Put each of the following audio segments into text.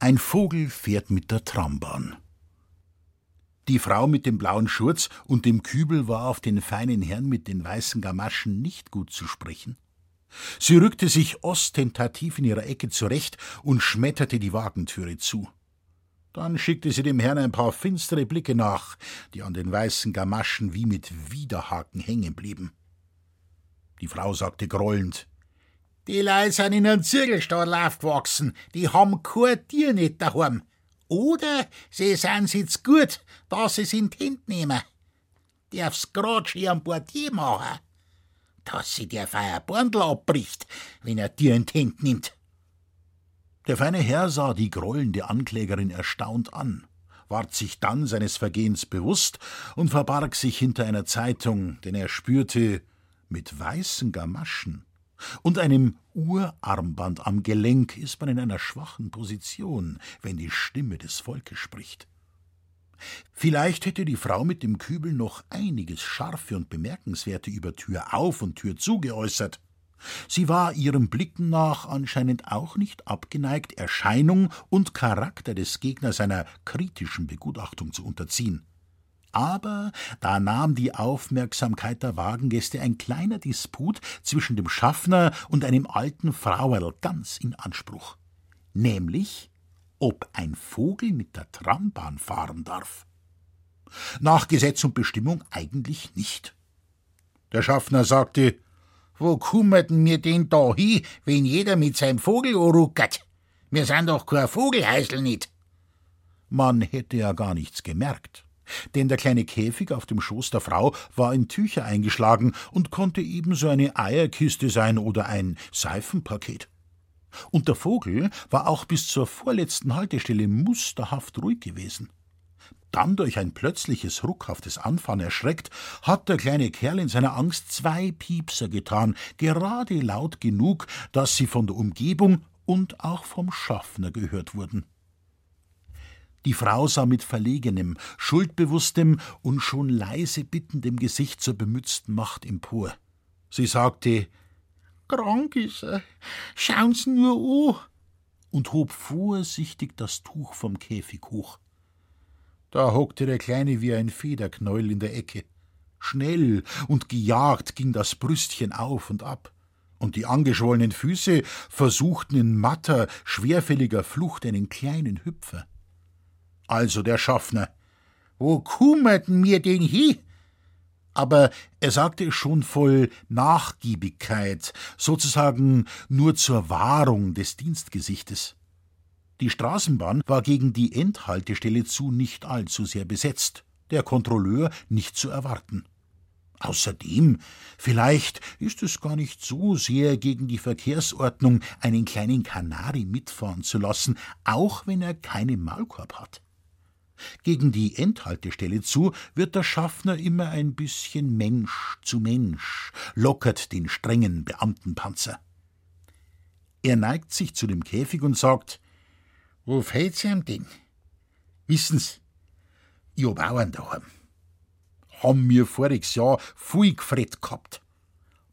Ein Vogel fährt mit der Trambahn. Die Frau mit dem blauen Schurz und dem Kübel war auf den feinen Herrn mit den weißen Gamaschen nicht gut zu sprechen. Sie rückte sich ostentativ in ihrer Ecke zurecht und schmetterte die Wagentüre zu. Dann schickte sie dem Herrn ein paar finstere Blicke nach, die an den weißen Gamaschen wie mit Widerhaken hängen blieben. Die Frau sagte grollend: Die Leute sind in einem Zirkelstadel aufgewachsen, die haben kein Tier nicht daheim. Oder sie sind jetzt gut, dass sie es in die Hände nehmen. Darf's grad schon am Portier machen, dass sie der Feierbandel abbricht, wenn er Tier in die Hände nimmt. Der feine Herr sah die grollende Anklägerin erstaunt an, ward sich dann seines Vergehens bewusst und verbarg sich hinter einer Zeitung, denn er spürte, mit weißen Gamaschen und einem Uhrarmband am Gelenk ist man in einer schwachen Position, wenn die Stimme des Volkes spricht. Vielleicht hätte die Frau mit dem Kübel noch einiges Scharfe und Bemerkenswerte über Tür auf und Tür zu geäußert, Sie war ihrem Blicken nach anscheinend auch nicht abgeneigt, Erscheinung und Charakter des Gegners einer kritischen Begutachtung zu unterziehen. Aber da nahm die Aufmerksamkeit der Wagengäste ein kleiner Disput zwischen dem Schaffner und einem alten Frauerl ganz in Anspruch. Nämlich, ob ein Vogel mit der Trambahn fahren darf. Nach Gesetz und Bestimmung eigentlich nicht. Der Schaffner sagte, wo kummerten mir denn da hin, wenn jeder mit seinem Vogel ruckert? Wir sind doch kein Vogelhäusl nicht. Man hätte ja gar nichts gemerkt, denn der kleine Käfig auf dem Schoß der Frau war in Tücher eingeschlagen und konnte ebenso eine Eierkiste sein oder ein Seifenpaket. Und der Vogel war auch bis zur vorletzten Haltestelle musterhaft ruhig gewesen. Dann durch ein plötzliches, ruckhaftes Anfahren erschreckt, hat der kleine Kerl in seiner Angst zwei Piepser getan, gerade laut genug, dass sie von der Umgebung und auch vom Schaffner gehört wurden. Die Frau sah mit verlegenem, schuldbewusstem und schon leise bittendem Gesicht zur bemützten Macht empor. Sie sagte: Krank ist er, schauen Sie nur an, und hob vorsichtig das Tuch vom Käfig hoch. Da hockte der Kleine wie ein Federknäuel in der Ecke. Schnell und gejagt ging das Brüstchen auf und ab, und die angeschwollenen Füße versuchten in matter, schwerfälliger Flucht einen kleinen Hüpfer. Also der Schaffner, wo kummerten mir den hi? Aber er sagte es schon voll Nachgiebigkeit, sozusagen nur zur Wahrung des Dienstgesichtes. Die Straßenbahn war gegen die Endhaltestelle zu nicht allzu sehr besetzt, der Kontrolleur nicht zu erwarten. Außerdem, vielleicht ist es gar nicht so sehr gegen die Verkehrsordnung, einen kleinen Kanari mitfahren zu lassen, auch wenn er keinen Maulkorb hat. Gegen die Endhaltestelle zu wird der Schaffner immer ein bisschen Mensch zu Mensch, lockert den strengen Beamtenpanzer. Er neigt sich zu dem Käfig und sagt, wo fällt's ihm denn? Wissen's, ich hab einen daheim. Haben mir voriges Jahr viel gefret gehabt.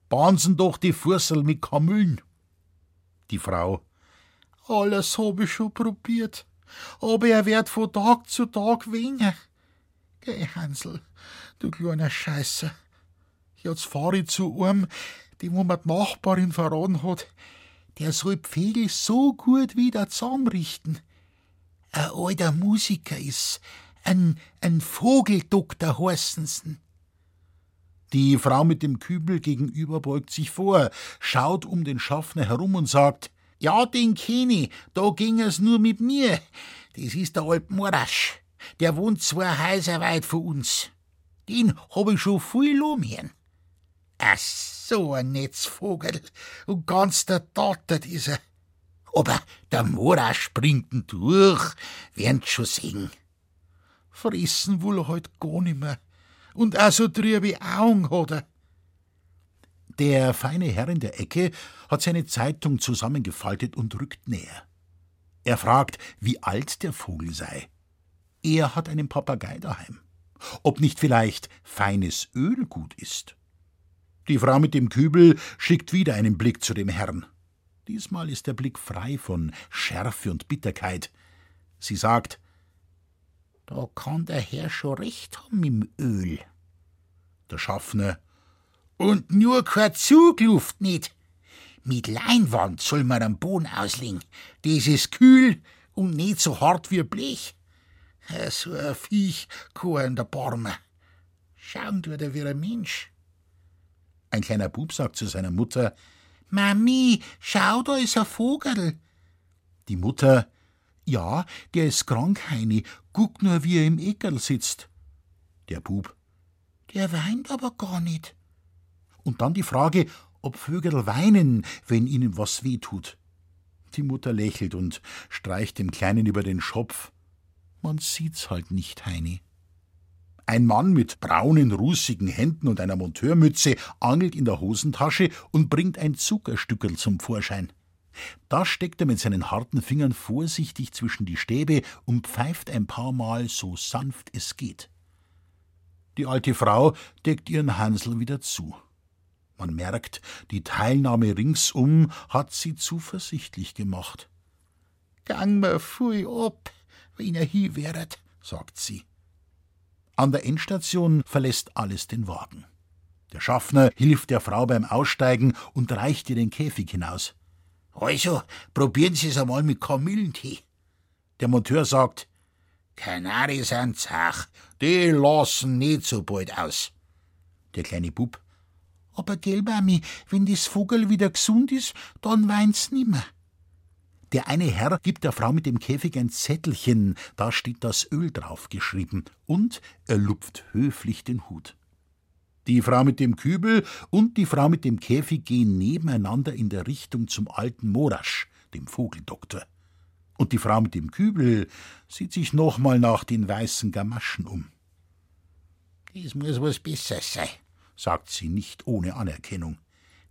Bahnsen doch die Fussel mit Kamüllen. Die Frau. Alles hab ich schon probiert, aber er wird von Tag zu Tag weniger. Geh, Hansel, du kleiner Scheißer. Jetzt fahr ich zu einem, die wo mir die Nachbarin verraten hat, der soll Pflegel so gut wieder zusammenrichten. Ein alter Musiker ist, ein, ein Vogeldoktor heißen's. Die Frau mit dem Kübel gegenüber beugt sich vor, schaut um den Schaffner herum und sagt, ja, den kenn ich, da ging es nur mit mir. Das ist der Alp Morasch. Der wohnt zwei Häuser weit von uns. Den hab ich schon viel lomhören. Ach, so ein Netzvogel. Und ganz der Dattert ist er. Aber der Mora springt ihn durch, werden's schon sehen. Fressen will er halt gar nimmer. Und auch so trübe Augen hat er. Der feine Herr in der Ecke hat seine Zeitung zusammengefaltet und rückt näher. Er fragt, wie alt der Vogel sei. Er hat einen Papagei daheim. Ob nicht vielleicht feines Öl gut ist? Die Frau mit dem Kübel schickt wieder einen Blick zu dem Herrn. Diesmal ist der Blick frei von Schärfe und Bitterkeit. Sie sagt, da kann der Herr schon recht haben im Öl. Der Schaffner, und nur keine Zugluft nicht. Mit Leinwand soll man am Boden auslegen. Das ist kühl und nicht so hart wie Blech. So ein Viech kann der Barme. Schauen tut er wie ein Mensch. Ein kleiner Bub sagt zu seiner Mutter, Mami, schau, da ist ein Vogel. Die Mutter, ja, der ist krank, Heini. Guck nur, wie er im Eckerl sitzt. Der Bub, der weint aber gar nicht. Und dann die Frage, ob Vögel weinen, wenn ihnen was weh tut. Die Mutter lächelt und streicht dem Kleinen über den Schopf. Man sieht's halt nicht, Heini. Ein Mann mit braunen, rußigen Händen und einer Monteurmütze angelt in der Hosentasche und bringt ein Zuckerstückel zum Vorschein. Da steckt er mit seinen harten Fingern vorsichtig zwischen die Stäbe und pfeift ein paar Mal so sanft es geht. Die alte Frau deckt ihren Hansel wieder zu. Man merkt, die Teilnahme ringsum hat sie zuversichtlich gemacht. Gang mir viel ab, wenn er hier wäret, sagt sie. An der Endstation verlässt alles den Wagen. Der Schaffner hilft der Frau beim Aussteigen und reicht ihr den Käfig hinaus. Also, probieren Sie es einmal mit Kamillentee. Der Monteur sagt, Kanari sind zach, die lassen nicht so bald aus. Der kleine Bub, aber gell, Mami, wenn das Vogel wieder gesund ist, dann weint's nimmer. Der eine Herr gibt der Frau mit dem Käfig ein Zettelchen, da steht das Öl draufgeschrieben, und er lupft höflich den Hut. Die Frau mit dem Kübel und die Frau mit dem Käfig gehen nebeneinander in der Richtung zum alten Morasch, dem Vogeldoktor. Und die Frau mit dem Kübel sieht sich nochmal nach den weißen Gamaschen um. Das muss was Besseres sein, sagt sie nicht ohne Anerkennung.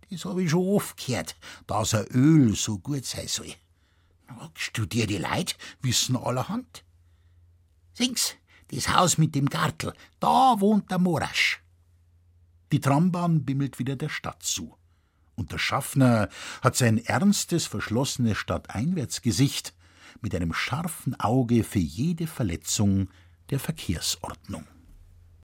Das habe ich schon oft gehört, dass ein Öl so gut sein soll. Studierte Leid wissen allerhand. Sings, das Haus mit dem Gartel, da wohnt der Morasch. Die Trambahn bimmelt wieder der Stadt zu. Und der Schaffner hat sein ernstes, verschlossenes Stadteinwärtsgesicht mit einem scharfen Auge für jede Verletzung der Verkehrsordnung.